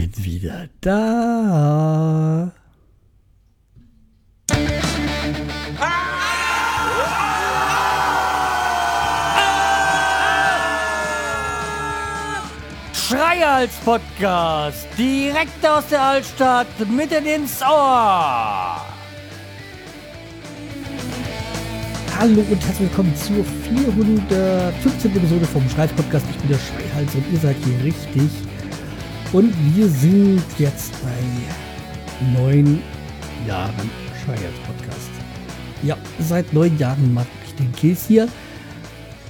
bin wieder da. Schreihals Podcast, direkt aus der Altstadt, mitten ins Ohr. Hallo und herzlich willkommen zur 415. Episode vom Schreihals Podcast. Ich bin der Schreihals und ihr seid hier richtig. Und wir sind jetzt bei neun Jahren Scheiert Podcast. Ja, seit neun Jahren mache ich den Käse hier.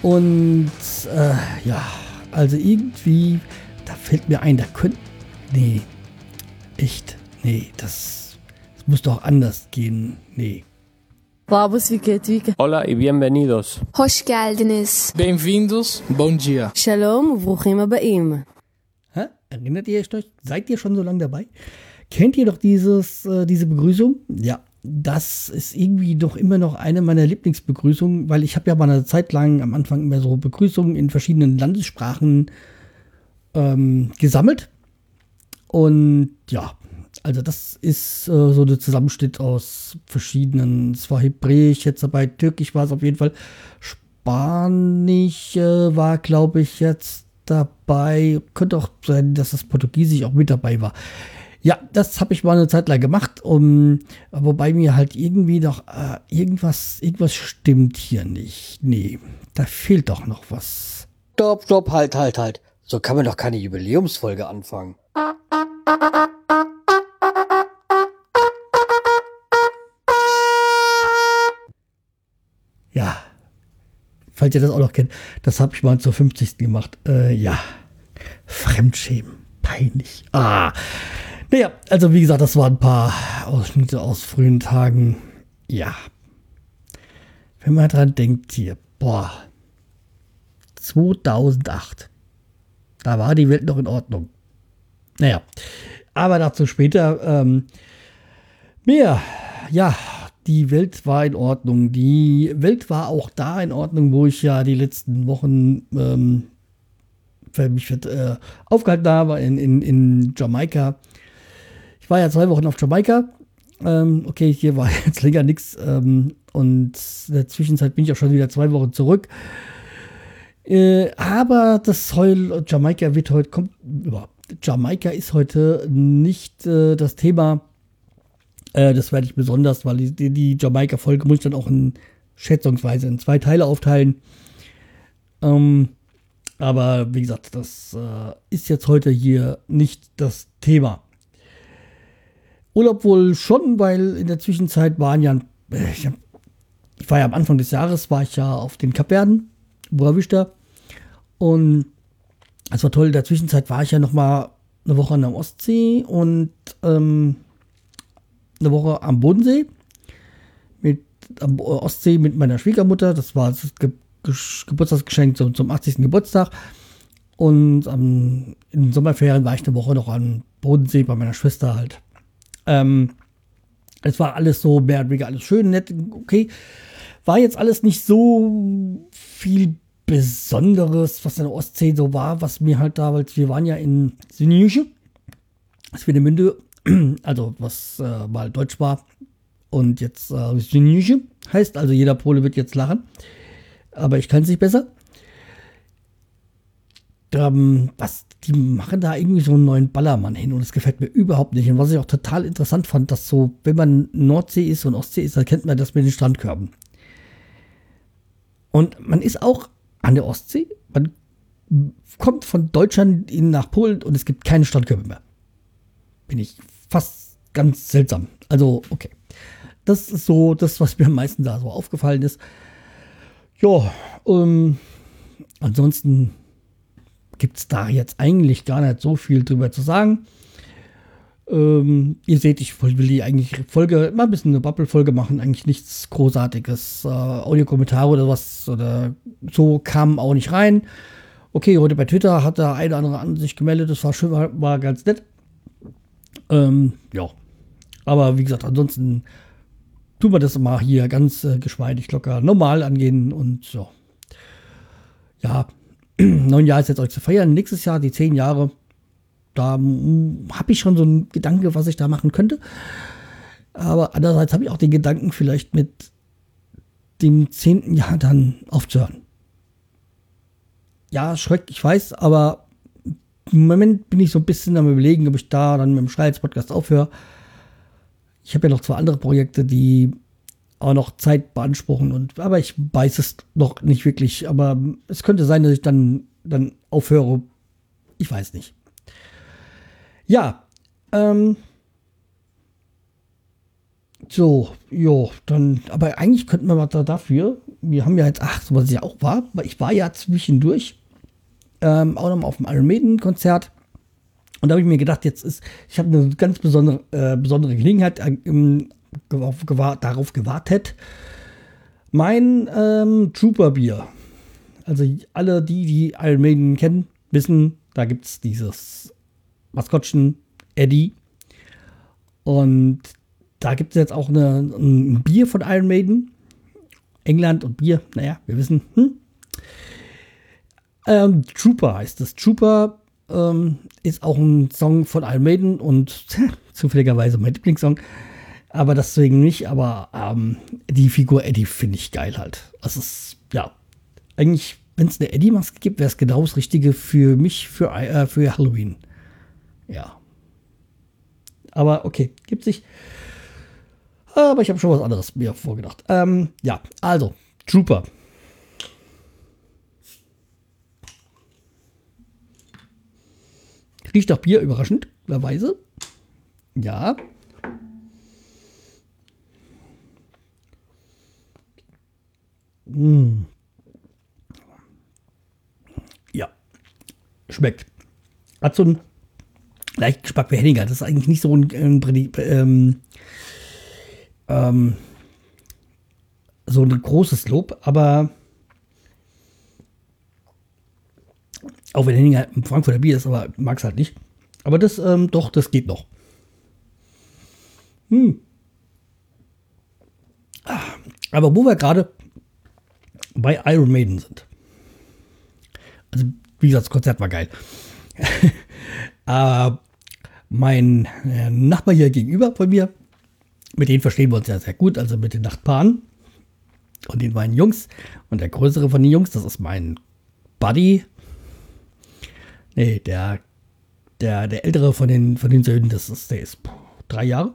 Und äh, ja, also irgendwie, da fällt mir ein, da könnte. Nee, echt, nee, das, das muss doch anders gehen. Nee. Babus Labos Vikatwika. Hola y bienvenidos. Hoş geldiniz. Bem-vindos. Bom dia. Shalom, Bruchim Abaim. Erinnert ihr euch? Seid ihr schon so lange dabei? Kennt ihr doch dieses, äh, diese Begrüßung? Ja, das ist irgendwie doch immer noch eine meiner Lieblingsbegrüßungen, weil ich habe ja mal eine Zeit lang am Anfang immer so Begrüßungen in verschiedenen Landessprachen ähm, gesammelt. Und ja, also das ist äh, so der Zusammenschnitt aus verschiedenen, es war Hebräisch, jetzt dabei Türkisch war es auf jeden Fall, Spanisch äh, war, glaube ich, jetzt dabei, könnte auch sein, dass das Portugiesisch auch mit dabei war. Ja, das habe ich mal eine Zeit lang gemacht, um, wobei mir halt irgendwie noch äh, irgendwas, irgendwas stimmt hier nicht. Nee, da fehlt doch noch was. Stopp, stopp, halt, halt, halt. So kann man doch keine Jubiläumsfolge anfangen. Falls ihr das auch noch kennt, das habe ich mal zur 50. gemacht. Äh, ja, Fremdschämen, peinlich. Ah, naja, also wie gesagt, das waren ein paar Ausschnitte aus frühen Tagen. Ja, wenn man dran denkt hier, boah, 2008. Da war die Welt noch in Ordnung. Naja, aber dazu später ähm, mehr. Ja, die Welt war in Ordnung. Die Welt war auch da in Ordnung, wo ich ja die letzten Wochen ähm, mich äh, aufgehalten habe in, in, in Jamaika. Ich war ja zwei Wochen auf Jamaika. Ähm, okay, hier war jetzt länger nichts. Ähm, und in der Zwischenzeit bin ich auch schon wieder zwei Wochen zurück. Äh, aber das Heul Jamaika wird heute kommt Jamaika ist heute nicht äh, das Thema. Äh, das werde ich besonders, weil die, die Jamaika-Folge muss ich dann auch in schätzungsweise in zwei Teile aufteilen. Ähm, aber wie gesagt, das äh, ist jetzt heute hier nicht das Thema. Urlaub wohl schon, weil in der Zwischenzeit waren ja, äh, ich, ich war ja am Anfang des Jahres, war ich ja auf den Kapverden, Buravista. Und es war toll. In der Zwischenzeit war ich ja noch mal eine Woche an der Ostsee und ähm, eine Woche am Bodensee mit am Ostsee mit meiner Schwiegermutter. Das war das Ge Ge Geburtstagsgeschenk zum, zum 80. Geburtstag. Und ähm, in den Sommerferien war ich eine Woche noch am Bodensee bei meiner Schwester halt. Ähm, es war alles so mehr oder weniger alles schön, nett, okay. War jetzt alles nicht so viel Besonderes, was in der Ostsee so war, was mir halt da, weil wir waren ja in Sinjusche, Swinemünde, also was äh, mal Deutsch war und jetzt äh, heißt, also jeder Pole wird jetzt lachen, aber ich kann es nicht besser. Ähm, was, die machen da irgendwie so einen neuen Ballermann hin und es gefällt mir überhaupt nicht. Und was ich auch total interessant fand, dass so, wenn man Nordsee ist und Ostsee ist, dann kennt man das mit den Strandkörben. Und man ist auch an der Ostsee. Man kommt von Deutschland nach Polen und es gibt keine Strandkörbe mehr. Bin ich fast ganz seltsam. Also, okay. Das ist so das, was mir am meisten da so aufgefallen ist. Ja, ähm, ansonsten gibt es da jetzt eigentlich gar nicht so viel drüber zu sagen. Ähm, ihr seht, ich will die eigentlich Folge, mal ein bisschen eine Bubble-Folge machen, eigentlich nichts Großartiges. Äh, Audiokommentare oder was oder so kam auch nicht rein. Okay, heute bei Twitter hat der eine oder andere an sich gemeldet, das war schön, war, war ganz nett. Ähm, ja. Aber wie gesagt, ansonsten tun wir das mal hier ganz äh, geschmeidig, locker, normal angehen und so. Ja, neun Jahre ist jetzt euch zu feiern. Nächstes Jahr die zehn Jahre Da habe ich schon so einen Gedanke, was ich da machen könnte. Aber andererseits habe ich auch den Gedanken, vielleicht mit dem zehnten Jahr dann aufzuhören. Ja, Schreck, ich weiß, aber im Moment bin ich so ein bisschen am überlegen, ob ich da dann mit dem Schreihals-Podcast aufhöre. Ich habe ja noch zwei andere Projekte, die auch noch Zeit beanspruchen und aber ich weiß es noch nicht wirklich. Aber es könnte sein, dass ich dann, dann aufhöre. Ich weiß nicht. Ja, ähm, so, jo, dann, aber eigentlich könnten wir mal da dafür, wir haben ja jetzt, ach, so was ja auch war, weil ich war ja zwischendurch ähm, auch noch auf dem Iron Maiden Konzert und da habe ich mir gedacht, jetzt ist, ich habe eine ganz besondere, äh, besondere Gelegenheit äh, auf, gewahr, darauf gewartet, mein ähm, Trooper Bier. Also alle, die die Iron Maiden kennen, wissen, da gibt es dieses Maskottchen Eddie. Und da gibt es jetzt auch eine, ein Bier von Iron Maiden. England und Bier, naja, wir wissen. Hm? Ähm, Trooper heißt es. Trooper ähm, ist auch ein Song von Iron Maiden und zufälligerweise mein Lieblingssong. Aber deswegen nicht, aber ähm, die Figur Eddie finde ich geil halt. Das ist, ja, eigentlich, wenn es eine Eddie-Maske gibt, wäre es genau das Richtige für mich, für, äh, für Halloween. Ja. Aber okay, gibt sich. Aber ich habe schon was anderes mir vorgedacht. Ähm, ja, also, Trooper. Riecht nach Bier, überraschenderweise. Ja. Mmh. Ja. Schmeckt. Hat so einen leichten Geschmack wie Henninger. Das ist eigentlich nicht so ein ähm, ähm, so ein großes Lob, aber auch wenn Henninger ein Frankfurter Bier ist, aber mag es halt nicht. Aber das, ähm, doch, das geht noch. Hm. Ah, aber wo wir gerade bei Iron Maiden sind. Also, wie gesagt, das Konzert war geil. äh, mein Nachbar hier gegenüber von mir, mit denen verstehen wir uns ja sehr gut, also mit den Nachbarn und den beiden Jungs. Und der größere von den Jungs, das ist mein Buddy. Nee, der, der, der ältere von den, von den Söhnen, das ist, der ist drei Jahre.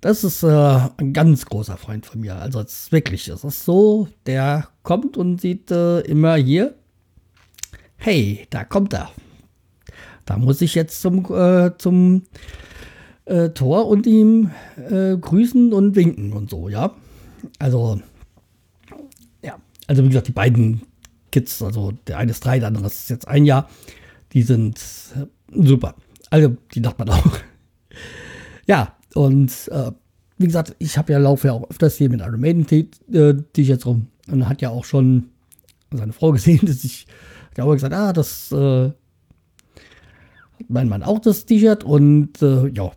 Das ist äh, ein ganz großer Freund von mir. Also es ist wirklich, es ist so, der kommt und sieht äh, immer hier, hey, da kommt er. Da muss ich jetzt zum, äh, zum äh, Tor und ihm äh, grüßen und winken und so, ja. Also, ja, also wie gesagt, die beiden Kids, also der eine ist drei, der andere ist jetzt ein Jahr, die sind äh, super. Also die Nachbarn auch. ja, und äh, wie gesagt, ich habe ja laufe ja auch öfters hier mit Iron Maiden T-Shirts rum und hat ja auch schon seine Frau gesehen, dass ich ja auch gesagt, ah, das äh, mein Mann auch das T-Shirt und äh, ja,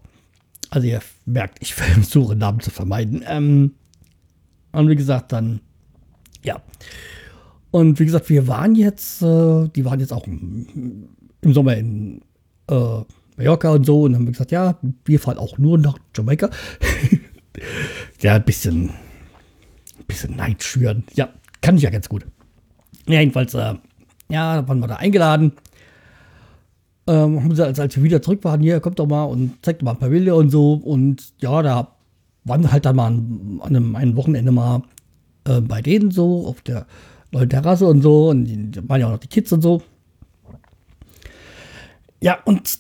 also ihr merkt, ich versuche Namen zu vermeiden. Ähm, und wie gesagt, dann ja. Und wie gesagt, wir waren jetzt, äh, die waren jetzt auch im Sommer in äh, Mallorca und so und haben gesagt, ja, wir fahren auch nur nach Jamaika. ja, ein bisschen, ein bisschen Neid schüren. Ja, kann ich ja ganz gut. Ja, jedenfalls, äh, ja, waren wir da eingeladen. Ähm, als, als wir wieder zurück waren, hier, kommt doch mal und zeigt mal ein paar Bilder und so. Und ja, da waren wir halt dann mal an, an einem, einem Wochenende mal äh, bei denen so, auf der neuen Terrasse und so. Und die waren ja auch noch die Kids und so. Ja, und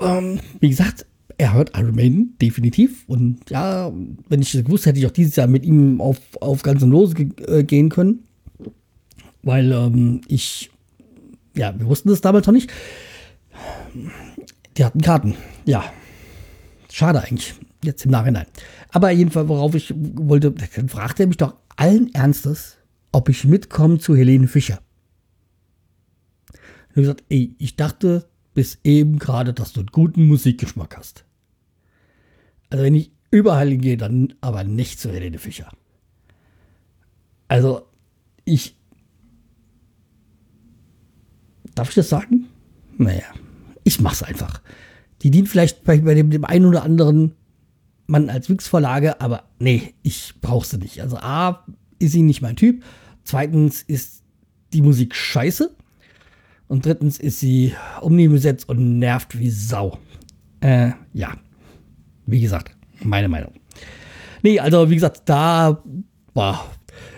ähm, wie gesagt, er hört Iron Maiden, definitiv. Und ja, wenn ich das gewusst hätte, ich auch dieses Jahr mit ihm auf, auf Ganz und Lose ge äh, gehen können. Weil ähm, ich, ja, wir wussten das damals noch nicht. Die hatten Karten. Ja, schade eigentlich, jetzt im Nachhinein. Aber jedenfalls, worauf ich wollte, dann fragte er mich doch allen Ernstes, ob ich mitkomme zu Helene Fischer. Ich habe gesagt, ey, ich dachte, bis eben gerade, dass du einen guten Musikgeschmack hast. Also wenn ich überall hingehe, dann aber nicht zu Helene Fischer. Also ich darf ich das sagen? Naja, ich mach's einfach. Die dient vielleicht bei, dem, dem einen oder anderen Mann als Wix-Vorlage, aber nee, ich brauch sie nicht. Also A, ist sie nicht mein Typ. Zweitens ist die Musik scheiße. Und drittens ist sie omnibesetzt und nervt wie Sau. Äh, ja. Wie gesagt, meine Meinung. Nee, also wie gesagt, da war.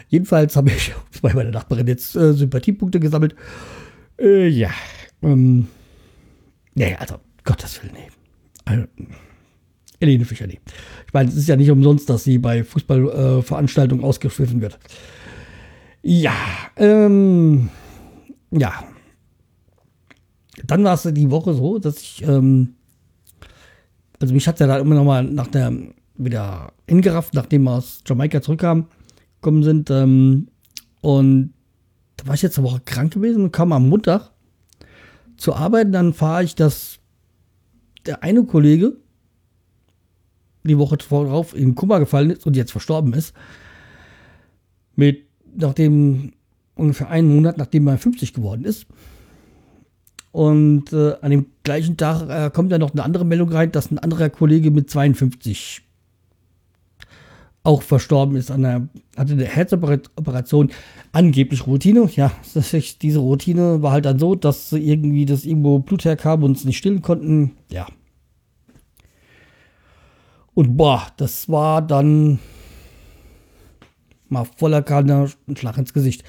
Jedenfalls habe ich bei meiner Nachbarin jetzt äh, Sympathiepunkte gesammelt. Äh, ja. Ähm, nee, also, Gottes Willen, nee. Also, Helene Fischer, nee. Ich meine, es ist ja nicht umsonst, dass sie bei Fußballveranstaltungen äh, ausgeschliffen wird. Ja, ähm, ja. Dann war es die Woche so, dass ich, ähm, also mich hat ja da immer noch mal nach der, wieder hingerafft, nachdem wir aus Jamaika zurückkamen, gekommen sind, ähm, und da war ich jetzt eine Woche krank gewesen und kam am Montag zur Arbeit, dann fahre ich, dass der eine Kollege die Woche vorauf in Kummer gefallen ist und jetzt verstorben ist, mit, nachdem, ungefähr einen Monat, nachdem er 50 geworden ist. Und äh, an dem gleichen Tag äh, kommt dann noch eine andere Meldung rein, dass ein anderer Kollege mit 52 auch verstorben ist an der, hatte eine Herzoperation, angeblich Routine. Ja, ist, diese Routine war halt dann so, dass irgendwie das irgendwo Blut herkam und es nicht stillen konnten. Ja. Und boah, das war dann mal voller Kanne ein Schlag ins Gesicht.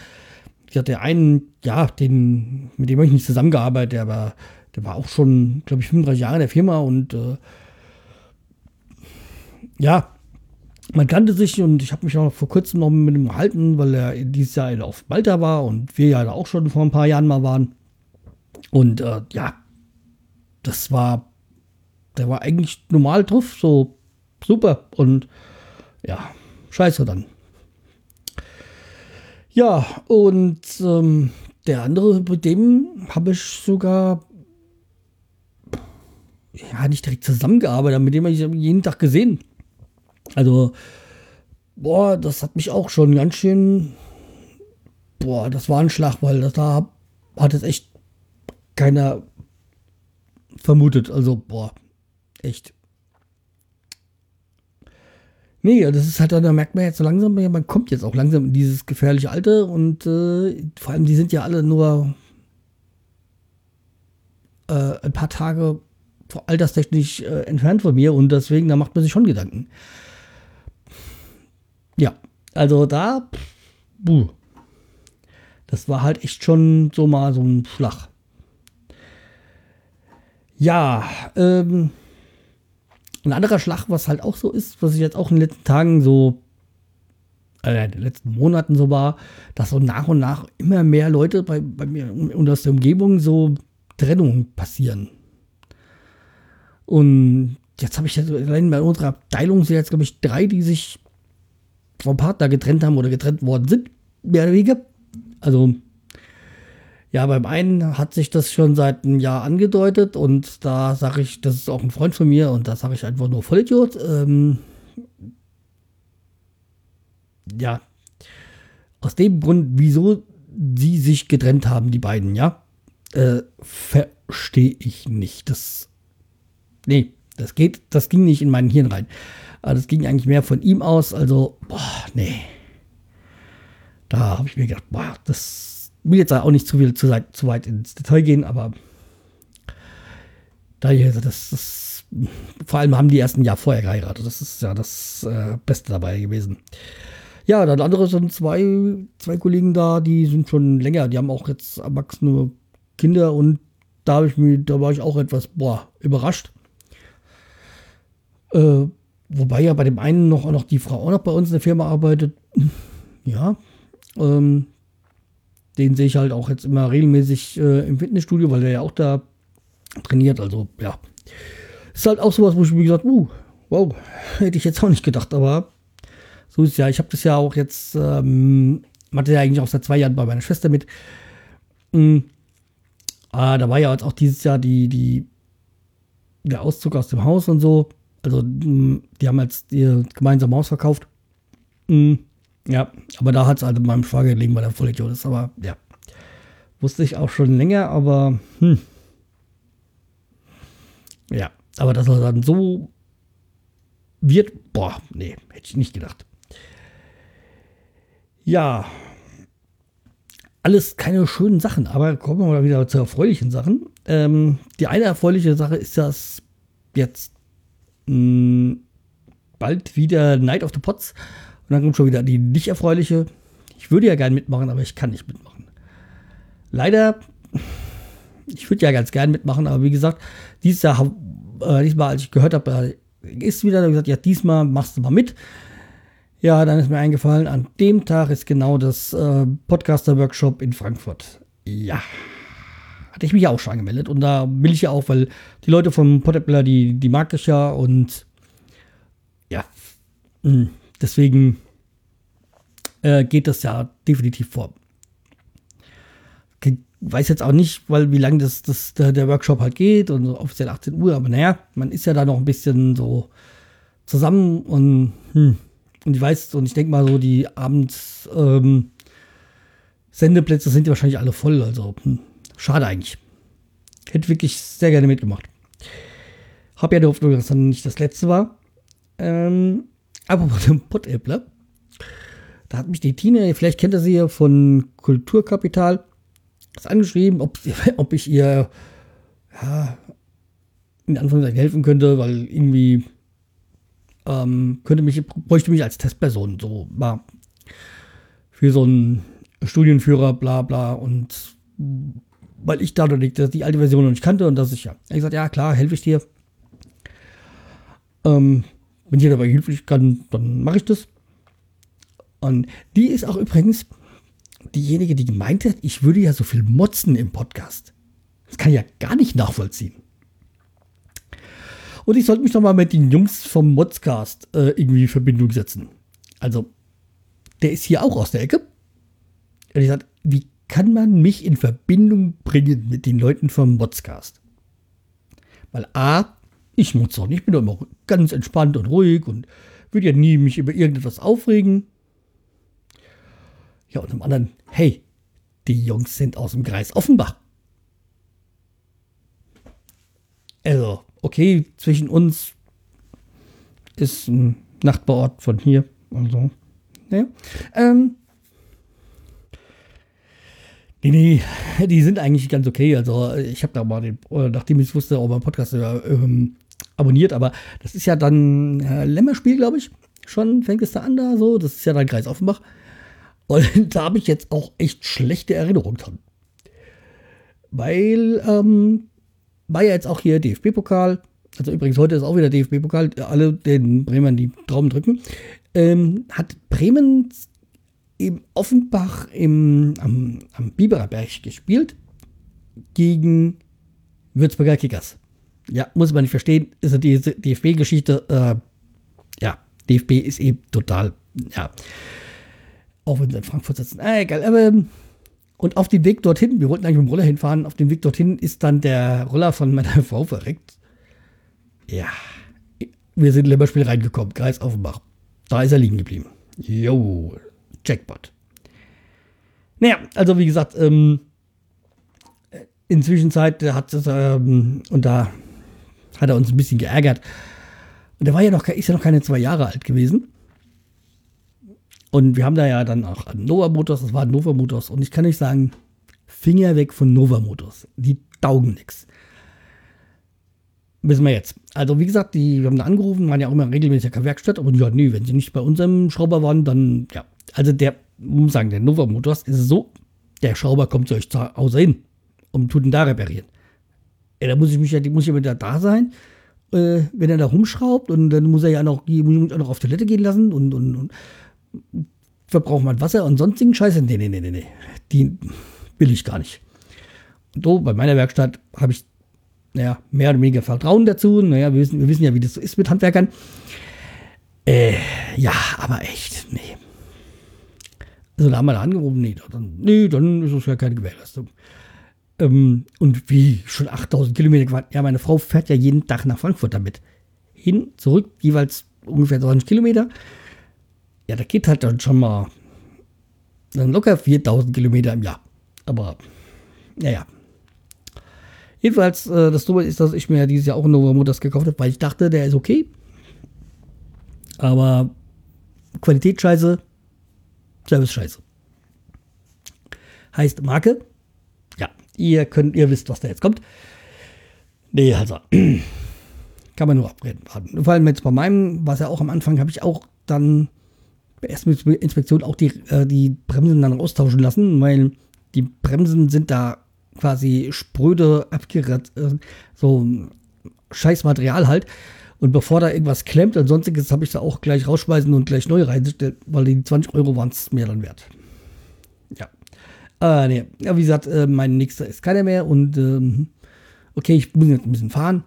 Ich hatte einen, ja, den, mit dem habe ich nicht zusammengearbeitet, der war, der war auch schon, glaube ich, 35 Jahre in der Firma und äh, ja, man kannte sich und ich habe mich auch vor kurzem noch mit ihm gehalten, weil er dieses Jahr auf Malta war und wir ja auch schon vor ein paar Jahren mal waren. Und äh, ja, das war, der war eigentlich normal drauf, so super und ja, scheiße dann. Ja, und ähm, der andere, mit dem habe ich sogar ja nicht direkt zusammengearbeitet, mit dem habe ich jeden Tag gesehen. Also, boah, das hat mich auch schon ganz schön. Boah, das war ein Schlag, weil das da hat es echt keiner vermutet. Also, boah, echt. Nee, das ist halt, da merkt man jetzt so langsam, man kommt jetzt auch langsam in dieses gefährliche Alter und äh, vor allem, die sind ja alle nur äh, ein paar Tage alterstechnisch äh, entfernt von mir und deswegen, da macht man sich schon Gedanken. Ja, also da, buh, das war halt echt schon so mal so ein Schlag. Ja, ähm, ein anderer Schlag, was halt auch so ist, was ich jetzt auch in den letzten Tagen so, äh, in den letzten Monaten so war, dass so nach und nach immer mehr Leute bei, bei mir und aus der Umgebung so Trennungen passieren. Und jetzt habe ich jetzt allein bei unserer Abteilung sind jetzt, glaube ich, drei, die sich vom Partner getrennt haben oder getrennt worden sind, mehr oder weniger. Also, ja, beim einen hat sich das schon seit einem Jahr angedeutet und da sage ich, das ist auch ein Freund von mir und da sage ich einfach nur Vollidiot. Ähm, ja, aus dem Grund, wieso sie sich getrennt haben, die beiden, ja, äh, verstehe ich nicht. Das, nee, das geht, das ging nicht in mein Hirn rein. Aber das ging eigentlich mehr von ihm aus. Also, boah, nee. Da habe ich mir gedacht, boah, das will jetzt auch nicht zu viel zu, zu weit ins Detail gehen, aber da hier, das, das, vor allem haben die ersten Jahr vorher geheiratet. Das ist ja das äh, Beste dabei gewesen. Ja, dann andere sind zwei, zwei Kollegen da, die sind schon länger, die haben auch jetzt erwachsene Kinder und da habe ich mir, da war ich auch etwas, boah, überrascht. Äh, Wobei ja bei dem einen noch, noch die Frau auch noch bei uns in der Firma arbeitet. Ja. Ähm, den sehe ich halt auch jetzt immer regelmäßig äh, im Fitnessstudio, weil er ja auch da trainiert. Also, ja. Ist halt auch sowas, wo ich mir gesagt uh, wow, hätte ich jetzt auch nicht gedacht, aber so ist ja. Ich habe das ja auch jetzt, ähm, hatte ja eigentlich auch seit zwei Jahren bei meiner Schwester mit. Mhm. Ah, da war ja jetzt auch dieses Jahr die, die, der Auszug aus dem Haus und so. Also, mm, die haben jetzt ihr gemeinsames Haus verkauft. Mhm. Ja, aber da hat es halt in meinem Schwager gelegen, weil er Vollidiot ist. Aber ja, wusste ich auch schon länger, aber hm. Ja, aber dass er dann so wird, boah, nee, hätte ich nicht gedacht. Ja, alles keine schönen Sachen, aber kommen wir mal wieder zu erfreulichen Sachen. Ähm, die eine erfreuliche Sache ist, dass jetzt mh, hm, bald wieder Night of the Pots und dann kommt schon wieder die nicht erfreuliche. Ich würde ja gerne mitmachen, aber ich kann nicht mitmachen. Leider, ich würde ja ganz gerne mitmachen, aber wie gesagt, dieses Jahr, äh, diesmal, als ich gehört habe, ist wieder, gesagt, ja, diesmal machst du mal mit. Ja, dann ist mir eingefallen, an dem Tag ist genau das äh, Podcaster-Workshop in Frankfurt. Ja. Hatte ich mich ja auch schon angemeldet und da will ich ja auch, weil die Leute vom Podapler, die, die mag ich ja und ja, hm, deswegen äh, geht das ja definitiv vor. Ich weiß jetzt auch nicht, weil wie lange das, das, der, Workshop halt geht und so offiziell 18 Uhr, aber naja, man ist ja da noch ein bisschen so zusammen und hm, und ich weiß, und ich denke mal so, die Abends ähm, Sendeplätze sind ja wahrscheinlich alle voll. Also hm, schade eigentlich. Hätte wirklich sehr gerne mitgemacht. Hab ja die Hoffnung, dass das dann nicht das letzte war. Ähm, aber bei dem Pottäppler, da hat mich die Tine, vielleicht kennt ihr sie ja von Kulturkapital, das angeschrieben, ob, ob ich ihr ja, in Anführungszeichen helfen könnte, weil irgendwie ähm, könnte mich, bräuchte mich als Testperson so mal für so einen Studienführer, bla bla und weil ich da die, die alte Version noch nicht kannte und das ist ja. Ich gesagt, ja klar, helfe ich dir. Ähm, wenn ich dabei hilflich kann, dann mache ich das. Und die ist auch übrigens diejenige, die gemeint hat, ich würde ja so viel motzen im Podcast. Das kann ich ja gar nicht nachvollziehen. Und ich sollte mich doch mal mit den Jungs vom Modscast äh, irgendwie in Verbindung setzen. Also, der ist hier auch aus der Ecke. Und ich sagte, wie kann man mich in Verbindung bringen mit den Leuten vom Modscast? Weil A, ich muss nicht, ich bin doch immer ganz entspannt und ruhig und würde ja nie mich über irgendetwas aufregen. Ja, und zum anderen, hey, die Jungs sind aus dem Kreis Offenbach. Also, okay, zwischen uns ist ein Nachbarort von hier und so. Ja. Ähm, nee, nee, die sind eigentlich ganz okay. Also ich habe da mal den, nachdem ich wusste, auch meinen Podcast ähm, abonniert, aber das ist ja dann äh, Lämmerspiel, glaube ich. Schon fängt es da an da so. Das ist ja dann Kreis Offenbach. Und da habe ich jetzt auch echt schlechte Erinnerungen dran. Weil ähm, war ja jetzt auch hier DFB-Pokal. Also übrigens, heute ist auch wieder DFB-Pokal. Alle den Bremern die Trauben drücken. Ähm, hat Bremen im Offenbach im, am, am Biberer Berg gespielt gegen Würzburger Kickers. Ja, muss man nicht verstehen. Ist ja die DFB-Geschichte. Äh, ja, DFB ist eben total, ja. Auch wenn sie in Frankfurt sitzen. Ah, egal. Aber ähm, und auf dem Weg dorthin, wir wollten eigentlich mit dem Roller hinfahren, auf dem Weg dorthin ist dann der Roller von meiner Frau verreckt. Ja, wir sind in Lemmerspiel reingekommen, Kreis Offenbach. Da ist er liegen geblieben. Jo, Jackpot. Naja, also wie gesagt, ähm, inzwischen Zeit hat es, ähm, und da hat er uns ein bisschen geärgert. Und der war ja noch, ist ja noch keine zwei Jahre alt gewesen. Und wir haben da ja dann auch Nova Motors, das war Nova Motors. Und ich kann euch sagen, Finger weg von Nova Motors. Die taugen nichts. Wissen wir jetzt. Also, wie gesagt, die, wir haben da angerufen, waren ja auch immer regelmäßig in Werkstatt, aber ja, nee, wenn sie nicht bei unserem Schrauber waren, dann, ja. Also, der, muss sagen, der Nova Motors ist so, der Schrauber kommt zu euch zu Hause hin und tut ihn da reparieren. Ja, da muss ich mich ja, muss ich ja da sein, äh, wenn er da rumschraubt und dann muss er ja noch, muss auch noch auf Toilette gehen lassen und, und, und verbraucht man Wasser und sonstigen Scheiße. Nee, nee, nee, nee, nee. Die will ich gar nicht. Und so, bei meiner Werkstatt habe ich, naja, mehr oder weniger Vertrauen dazu. Naja, wir wissen, wir wissen ja, wie das so ist mit Handwerkern. Äh, ja, aber echt, nee. Also da haben wir da angerufen, nee, dann, nee, dann ist es ja keine Gewährleistung. Ähm, und wie, schon 8000 Kilometer gefahren? Ja, meine Frau fährt ja jeden Tag nach Frankfurt damit. Hin, zurück, jeweils ungefähr 20 Kilometer. Ja, da geht halt dann schon mal dann locker 4000 Kilometer im Jahr. Aber, naja. Jedenfalls, äh, das Dumme ist, dass ich mir dieses Jahr auch einen Novo Motors gekauft habe, weil ich dachte, der ist okay. Aber Qualität scheiße, Service scheiße. Heißt Marke. Ihr könnt, ihr wisst, was da jetzt kommt. Nee, also. Kann man nur abreden. Vor allem jetzt bei meinem, was ja auch am Anfang, habe ich auch dann bei ersten Inspektion auch die, äh, die Bremsen dann austauschen lassen, weil die Bremsen sind da quasi spröde abgerät, äh, so scheiß Material halt. Und bevor da irgendwas klemmt und sonstiges, habe ich da auch gleich rausschmeißen und gleich neu reingestellt, weil die 20 Euro waren es mir dann wert. Ja. Äh, nee. Ja, wie gesagt, äh, mein nächster ist keiner mehr und ähm, okay, ich muss jetzt ein bisschen fahren.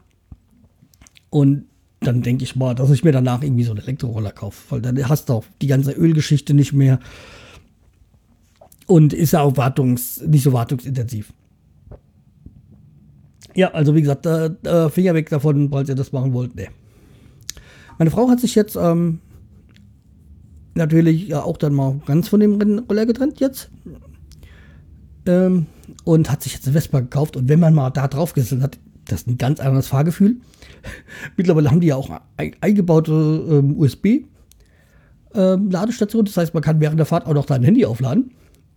Und dann denke ich mal, dass ich mir danach irgendwie so einen Elektroroller kaufe, weil dann hast du auch die ganze Ölgeschichte nicht mehr und ist ja auch wartungs, nicht so wartungsintensiv. Ja, also wie gesagt, äh, äh, Finger weg davon, falls ihr das machen wollt. Nee. Meine Frau hat sich jetzt ähm, natürlich ja auch dann mal ganz von dem Roller getrennt jetzt. Ähm, und hat sich jetzt eine Vespa gekauft. Und wenn man mal da drauf gesessen hat, das ist ein ganz anderes Fahrgefühl. Mittlerweile haben die ja auch eingebaute ähm, USB-Ladestation. Ähm, das heißt, man kann während der Fahrt auch noch sein Handy aufladen.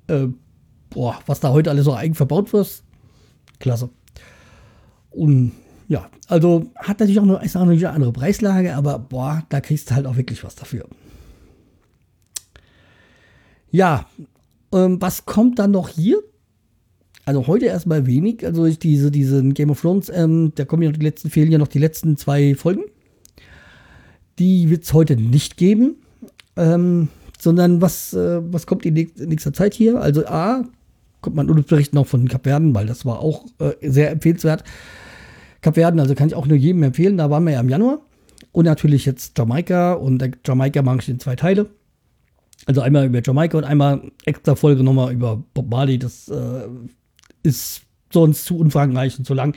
Äh, boah, was da heute alles so eigen verbaut wird. Klasse. Und ja, also hat natürlich auch noch, ist auch noch eine andere Preislage, aber boah, da kriegst du halt auch wirklich was dafür. Ja, ähm, was kommt dann noch hier? Also heute erstmal wenig. Also ich diese, diesen Game of Thrones, ähm, da kommen ja noch die letzten, fehlen ja noch die letzten zwei Folgen. Die wird es heute nicht geben. Ähm, sondern was, äh, was kommt in nächster Zeit hier? Also A, kommt man Urlaubsbericht noch von Kapverden, weil das war auch äh, sehr empfehlenswert. Kapverden, also kann ich auch nur jedem empfehlen, da waren wir ja im Januar. Und natürlich jetzt Jamaika und Jamaika mache ich in zwei Teile. Also einmal über Jamaika und einmal extra Folge nochmal über Bob Marley. Das äh, ist sonst zu umfangreich und zu lang.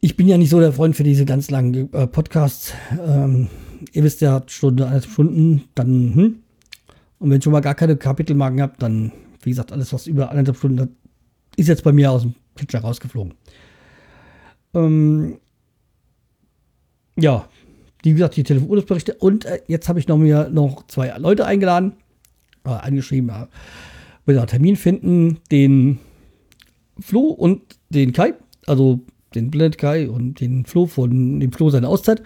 Ich bin ja nicht so der Freund für diese ganz langen äh, Podcasts. Ähm, ihr wisst ja, Stunde, eineinhalb Stunden, dann, hm. Und wenn ich schon mal gar keine Kapitelmarken habt, dann, wie gesagt, alles, was über eineinhalb Stunden hat, ist jetzt bei mir aus dem Pitcher rausgeflogen. Ähm, ja, wie gesagt, die Telefonberichte. Und äh, jetzt habe ich noch mir noch zwei Leute eingeladen, äh, angeschrieben, äh, will einen Termin finden, den Flo und den Kai, also den Blend Kai und den Flo von dem Flo seine Auszeit.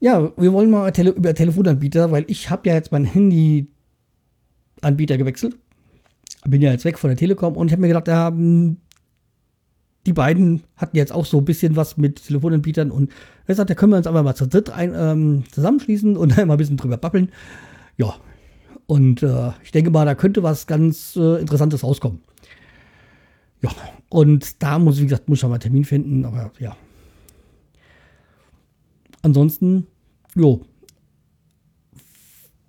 Ja, wir wollen mal tele über Telefonanbieter, weil ich habe ja jetzt mein Handy-Anbieter gewechselt. Bin ja jetzt weg von der Telekom und ich habe mir gedacht, ja, die beiden hatten jetzt auch so ein bisschen was mit Telefonanbietern und er sagt, da können wir uns aber mal zu dritt ein, ähm, zusammenschließen und mal ein bisschen drüber babbeln. Ja, und äh, ich denke mal, da könnte was ganz äh, Interessantes rauskommen. Ja, und da muss, wie gesagt, muss ich mal einen Termin finden, aber ja. Ansonsten, jo.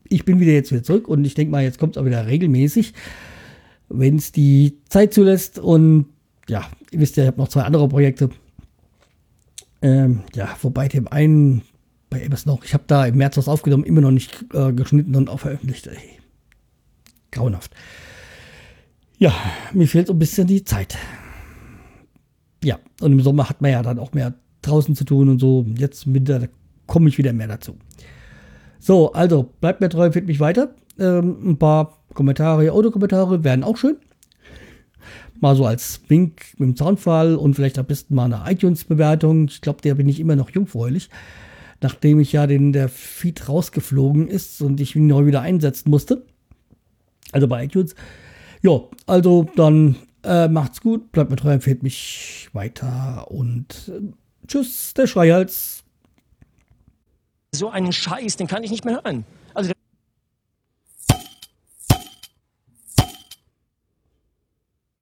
Ich bin wieder jetzt wieder zurück und ich denke mal, jetzt kommt es auch wieder regelmäßig, wenn es die Zeit zulässt. Und ja, ihr wisst ja, ich habe noch zwei andere Projekte. Ähm, ja, wobei dem einen bei Ebers noch, ich habe da im März was aufgenommen, immer noch nicht äh, geschnitten und auch veröffentlicht. Ey. Grauenhaft. Ja, mir fehlt so ein bisschen die Zeit. Ja, und im Sommer hat man ja dann auch mehr draußen zu tun und so. Jetzt im Winter komme ich wieder mehr dazu. So, also bleibt mir treu, findet mich weiter. Ähm, ein paar Kommentare, Autokommentare wären auch schön. Mal so als Wink mit dem Zaunfall und vielleicht am besten mal eine iTunes-Bewertung. Ich glaube, der bin ich immer noch jungfräulich. Nachdem ich ja den, der Feed rausgeflogen ist und ich ihn neu wieder einsetzen musste. Also bei iTunes. Ja, also dann äh, macht's gut, bleibt mir treu, empfehlt mich weiter und äh, tschüss, der Schreihals. So einen Scheiß, den kann ich nicht mehr hören. Also